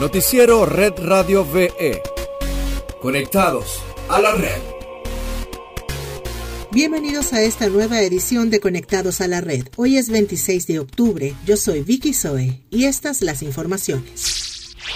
Noticiero Red Radio VE. Conectados a la red. Bienvenidos a esta nueva edición de Conectados a la Red. Hoy es 26 de octubre. Yo soy Vicky Zoe y estas las informaciones.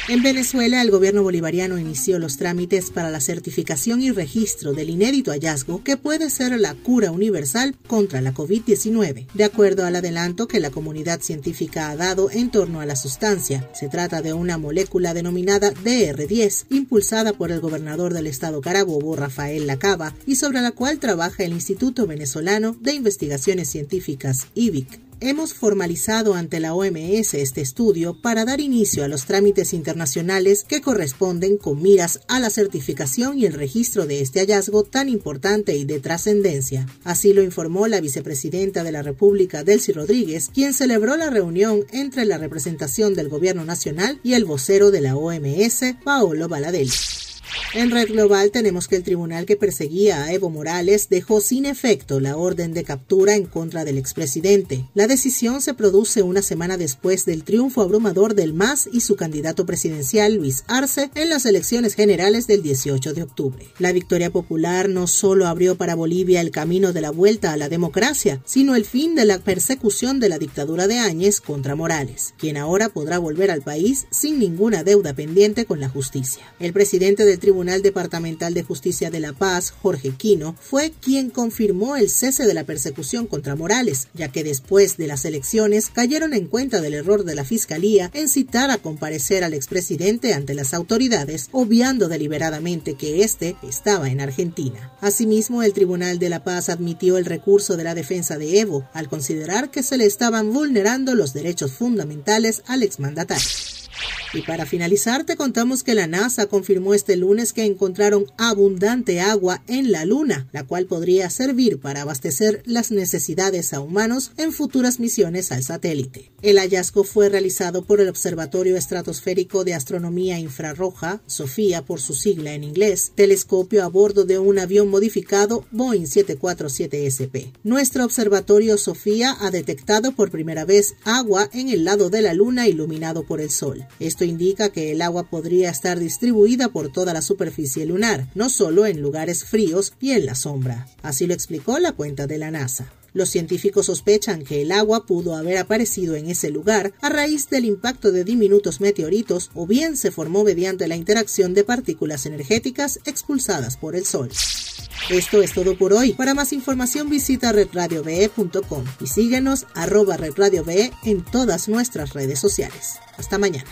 En Venezuela, el gobierno bolivariano inició los trámites para la certificación y registro del inédito hallazgo que puede ser la cura universal contra la COVID-19. De acuerdo al adelanto que la comunidad científica ha dado en torno a la sustancia, se trata de una molécula denominada DR10, impulsada por el gobernador del estado Carabobo, Rafael Lacaba, y sobre la cual trabaja el Instituto Venezolano de Investigaciones Científicas, IBIC hemos formalizado ante la OMS este estudio para dar inicio a los trámites internacionales que corresponden con miras a la certificación y el registro de este hallazgo tan importante y de trascendencia. Así lo informó la vicepresidenta de la República, Delcy Rodríguez, quien celebró la reunión entre la representación del Gobierno Nacional y el vocero de la OMS, Paolo Baladelli. En Red Global tenemos que el tribunal que perseguía a Evo Morales dejó sin efecto la orden de captura en contra del expresidente. La decisión se produce una semana después del triunfo abrumador del MAS y su candidato presidencial Luis Arce en las elecciones generales del 18 de octubre. La victoria popular no solo abrió para Bolivia el camino de la vuelta a la democracia, sino el fin de la persecución de la dictadura de Áñez contra Morales, quien ahora podrá volver al país sin ninguna deuda pendiente con la justicia. El presidente del Tribunal Departamental de Justicia de La Paz, Jorge Quino, fue quien confirmó el cese de la persecución contra Morales, ya que después de las elecciones cayeron en cuenta del error de la Fiscalía en citar a comparecer al expresidente ante las autoridades, obviando deliberadamente que éste estaba en Argentina. Asimismo, el Tribunal de La Paz admitió el recurso de la defensa de Evo, al considerar que se le estaban vulnerando los derechos fundamentales al exmandatario. Y para finalizar, te contamos que la NASA confirmó este lunes que encontraron abundante agua en la Luna, la cual podría servir para abastecer las necesidades a humanos en futuras misiones al satélite. El hallazgo fue realizado por el Observatorio Estratosférico de Astronomía Infrarroja, SOFIA por su sigla en inglés, telescopio a bordo de un avión modificado Boeing 747SP. Nuestro observatorio SOFIA ha detectado por primera vez agua en el lado de la Luna iluminado por el Sol. Esto indica que el agua podría estar distribuida por toda la superficie lunar, no solo en lugares fríos y en la sombra. Así lo explicó la cuenta de la NASA. Los científicos sospechan que el agua pudo haber aparecido en ese lugar a raíz del impacto de diminutos meteoritos o bien se formó mediante la interacción de partículas energéticas expulsadas por el Sol. Esto es todo por hoy. Para más información visita redradiove.com y síguenos arroba redradiove en todas nuestras redes sociales. Hasta mañana.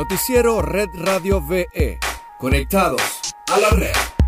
Noticiero Red Radio VE. Conectados a la red.